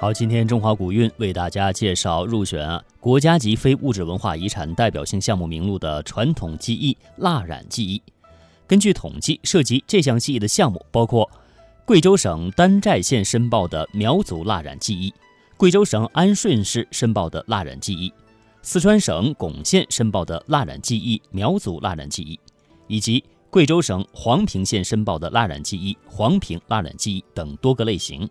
好，今天中华古韵为大家介绍入选国家级非物质文化遗产代表性项目名录的传统技艺蜡染技艺。根据统计，涉及这项技艺的项目包括贵州省丹寨县申报的苗族蜡染技艺，贵州省安顺市申报的蜡染技艺，四川省珙县申报的蜡染技艺苗族蜡染技艺，以及贵州省黄平县申报的蜡染技艺黄平蜡染技艺等多个类型。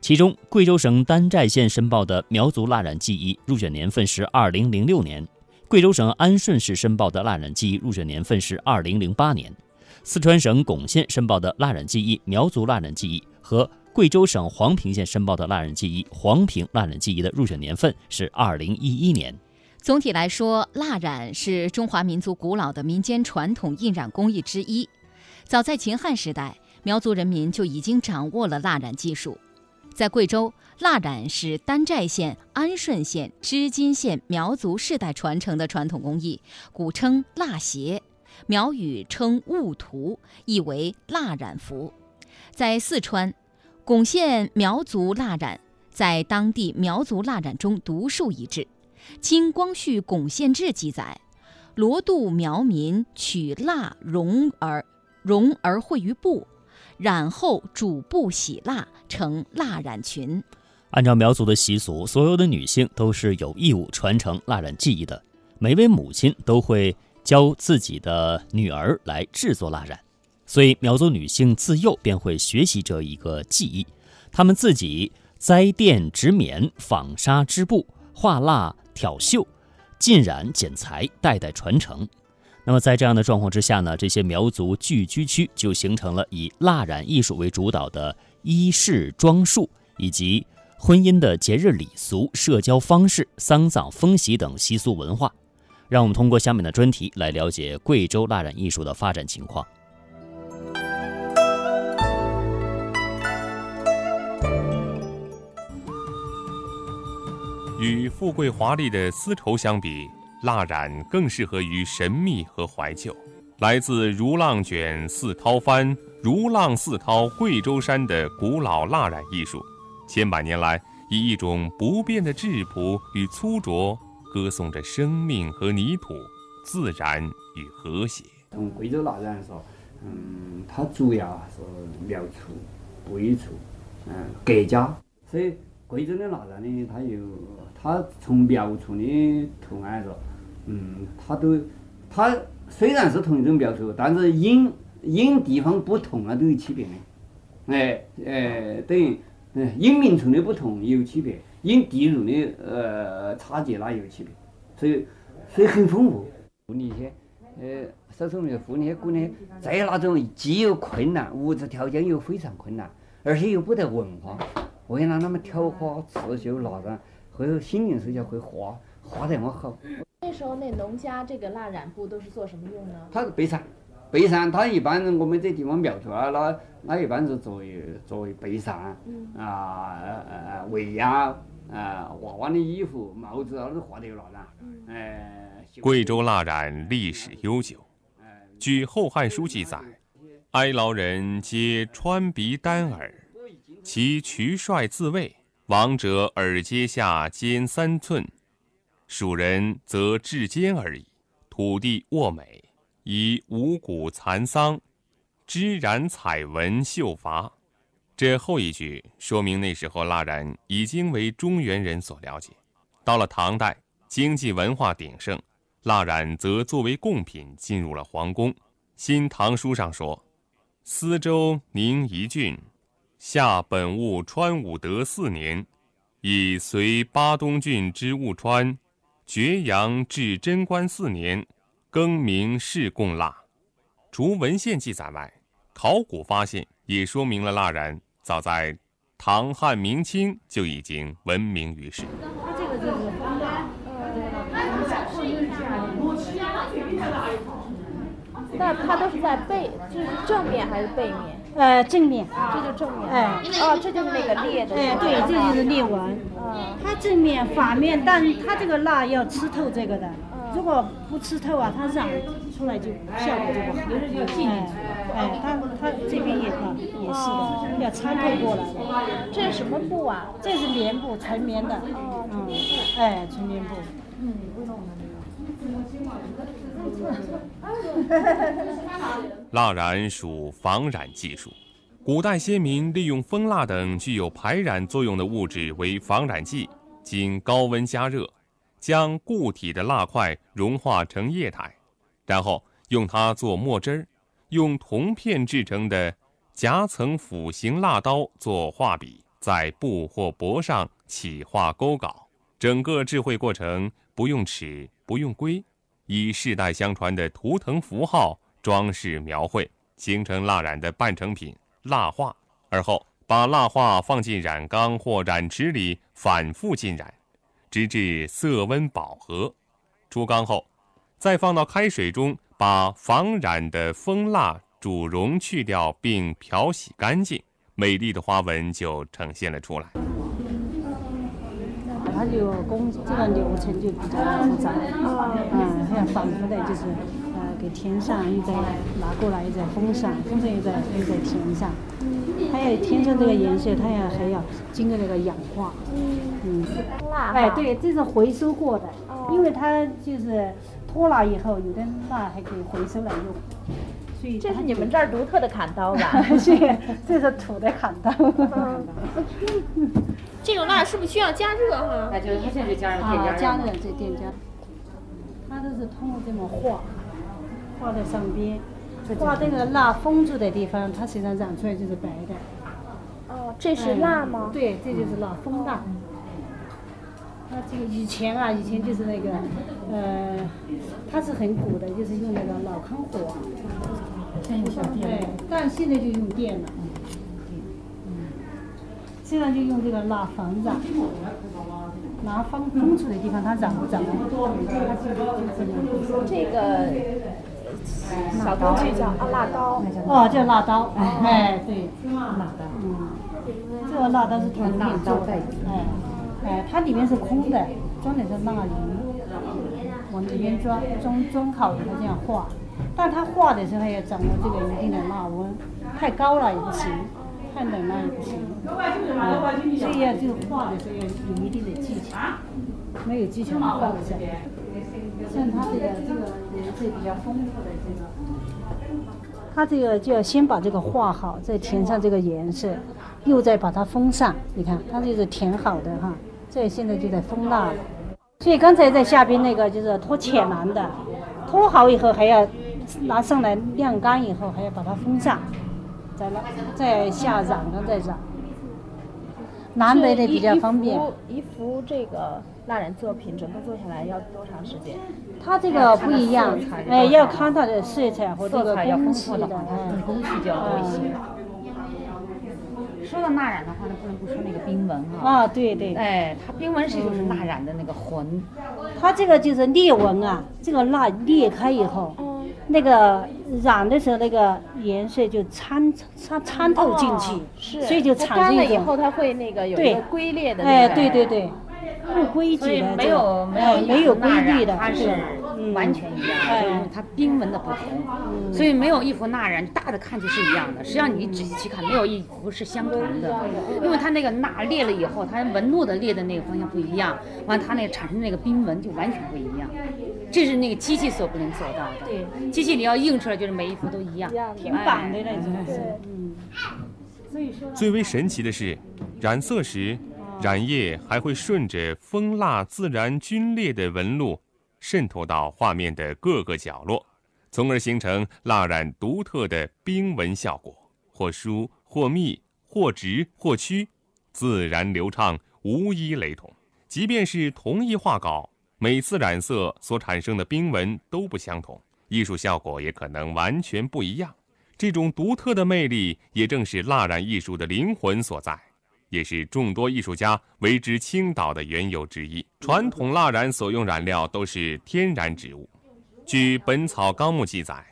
其中，贵州省丹寨县申报的苗族蜡染技艺入选年份是二零零六年；贵州省安顺市申报的蜡染技艺入选年份是二零零八年；四川省珙县申报的蜡染技艺苗族蜡染技艺和贵州省黄平县申报的蜡染技艺黄平蜡染技艺的入选年份是二零一一年。总体来说，蜡染是中华民族古老的民间传统印染工艺之一。早在秦汉时代，苗族人民就已经掌握了蜡染技术。在贵州，蜡染是丹寨县、安顺县、织金县苗族世代传承的传统工艺，古称蜡鞋，苗语称雾图，意为蜡染服。在四川，珙县苗族蜡染在当地苗族蜡染中独树一帜。《清光绪珙县志》记载，罗渡苗民取蜡绒而绒而绘于布。染后主布洗蜡成蜡染裙。按照苗族的习俗，所有的女性都是有义务传承蜡染技艺的。每位母亲都会教自己的女儿来制作蜡染，所以苗族女性自幼便会学习这一个技艺。她们自己栽垫植棉、纺纱织布、画蜡挑绣、浸染剪裁，代代传承。那么在这样的状况之下呢，这些苗族聚居区就形成了以蜡染艺术为主导的衣饰装束，以及婚姻的节日礼俗、社交方式、丧葬风习等习俗文化。让我们通过下面的专题来了解贵州蜡染艺术的发展情况。与富贵华丽的丝绸相比。蜡染更适合于神秘和怀旧。来自如浪卷似涛翻，如浪似涛贵州山的古老蜡染艺术，千百年来以一种不变的质朴与粗拙，歌颂着生命和泥土、自然与和谐。从贵州蜡染来说，嗯，它主要是苗族、贵族、嗯各家，所以贵州的蜡染呢，它有它从苗族的图案来说。嗯，它都，它虽然是同一种苗族，但是因因地方不同啊，都有区别的。哎哎，等于印名称的不同也有区别，因地域的呃差距那也有区别，所以所以很丰富。那些呃，少数民族妇女姑娘，在那种既有困难，物质条件又非常困难，而且又不得文化，为了他们挑花刺绣蜡染，会心灵手巧，会画画得么好。那时候那农家这个蜡染布都是做什么用呢？它是背伞，背伞它一般我们这地方苗族啊，那那一般是作为作为背伞，啊呃围呀，啊娃娃的衣服、帽子啊都画的有蜡染。哎，贵州蜡染历史悠久，据《后汉书》记载，哀牢人皆穿鼻单耳，其渠帅自卫，王者耳阶下尖三寸。蜀人则至坚而已，土地沃美，以五谷蚕桑，织染彩纹绣伐。这后一句说明那时候蜡染已经为中原人所了解。到了唐代，经济文化鼎盛，蜡染则作为贡品进入了皇宫。《新唐书》上说：“司州宁夷郡，下本务川武德四年，以随巴东郡之务川。”绝阳至贞观四年，更名市贡蜡。除文献记载外，考古发现也说明了蜡染早在唐汉明清就已经闻名于世。它这个就是方的，那它都是在背，就是正面还是背面？呃，正面，这就正面。哎，哦，这就是那个裂的。哎，对，这就是裂纹。嗯，它正面、反面，但它这个蜡要吃透这个的。嗯，如果不吃透啊，它染出来就效果就不好。哎，哎，它它这边也啊也是的，要参透过来的。这是什么布啊？这是棉布，纯棉的。嗯，哎，纯棉布。嗯。蜡染属防染技术。古代先民利用蜂蜡等具有排染作用的物质为防染剂，经高温加热，将固体的蜡块融化成液态，然后用它做墨汁儿，用铜片制成的夹层斧形蜡刀做画笔，在布或帛上起画勾稿。整个制绘过程不用尺，不用规，以世代相传的图腾符号装饰描绘，形成蜡染的半成品蜡画。而后把蜡画放进染缸或染池里反复浸染，直至色温饱和。出缸后，再放到开水中，把防染的蜂蜡煮溶去掉，并漂洗干净，美丽的花纹就呈现了出来。它就工这个流程就比较复杂，嗯，还要反复的，就是呃给填上，又再拿过来，又再封上，封上又再又再填上，它要填上这个颜色，它要还要经过那个氧化，嗯，哎，对，这是回收过的，因为它就是脱蜡以后，有的蜡还可以回收来用，所以这是你们这儿独特的砍刀吧？是，这是土的砍刀。蜡是不是需要加热哈？哎，就是它现在就加热啊，添加加热这电加，它都是通过这么画，画在上边，画这个蜡封住的地方，它实际上染出来就是白的。哦，这是蜡吗？对，这就是蜡，蜂蜡。那这个以前啊，以前就是那个，呃，它是很古的，就是用那个老坑火。对，但现在就用电了。现在就用这个蜡防染，拿封封住的地方它染不染不多，它这个小工具叫啊蜡刀。哦，叫蜡刀，哎，对，蜡刀，嗯，这个蜡刀是铜片做的，哎，哎，它里面是空的，装的是蜡银，往里面装装装好以后这样画，但它画的时候要掌握这个一定的蜡温，太高了也不行。太冷了也不行，啊，所以要就画的时候要有一定的技巧，没有技巧画不下来。像它这个这个颜色比较丰富的这个，它这个就要先把这个画好，再填上这个颜色，又再把它封上。你看，它这是填好的哈，这现在就在封蜡了。所以刚才在下边那个就是脱浅蓝的，脱好以后还要拿上来晾干以后还要把它封上。再了，再下染了再染，南北的比较方便。一幅这个蜡染作品，整个做下来要多长时间？它这个不一样，哎，要看它的色彩和这个工序的，嗯，工序就要多一些。说到蜡染的话那，不能不说那个冰纹哈。啊，对对。哎，它冰纹是就是蜡染的那个魂。它这个就是裂纹啊，这个蜡裂开以后。那个染的时候，那个颜色就参参参透进去，是，所以就产生一种。了以后，它会那个有一个龟裂的。哎，对对对，不规矩的，没有没有没有规律的，它是完全一样的，就是它冰纹的不同，所以没有一幅蜡染大的看去是一样的，实际上你仔细去看，没有一幅是相同的，因为它那个蜡裂了以后，它纹路的裂的那个方向不一样，完它那个产生那个冰纹就完全不一样。这是那个机器所不能做到的。对，机器你要印出来，就是每一幅都一样，挺板的那种。嗯。所以说。最为神奇的是，染色时，染液还会顺着蜂蜡自然皲裂的纹路，渗透到画面的各个角落，从而形成蜡染独特的冰纹效果，或疏或密，或直或曲，自然流畅，无一雷同。即便是同一画稿。每次染色所产生的冰纹都不相同，艺术效果也可能完全不一样。这种独特的魅力，也正是蜡染艺术的灵魂所在，也是众多艺术家为之倾倒的缘由之一。传统蜡染所用染料都是天然植物。据《本草纲目》记载：“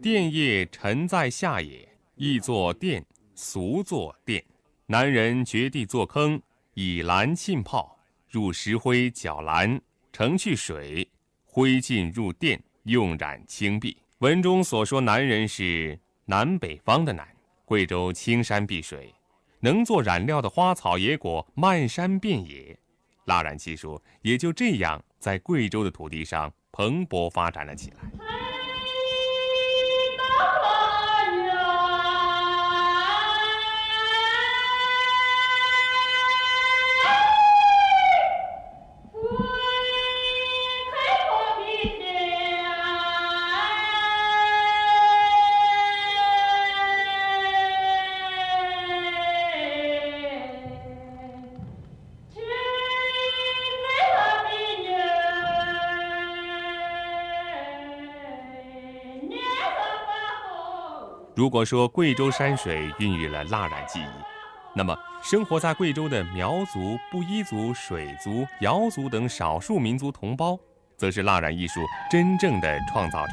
电叶沉在下也，易作电，俗作电。南人掘地作坑，以蓝浸泡，入石灰搅蓝。”盛去水，挥尽入殿，用染青碧。文中所说南人是南北方的南，贵州青山碧水，能做染料的花草野果漫山遍野，蜡染技术也就这样在贵州的土地上蓬勃发展了起来。如果说贵州山水孕育了蜡染技艺，那么生活在贵州的苗族、布依族、水族、瑶族等少数民族同胞，则是蜡染艺术真正的创造者。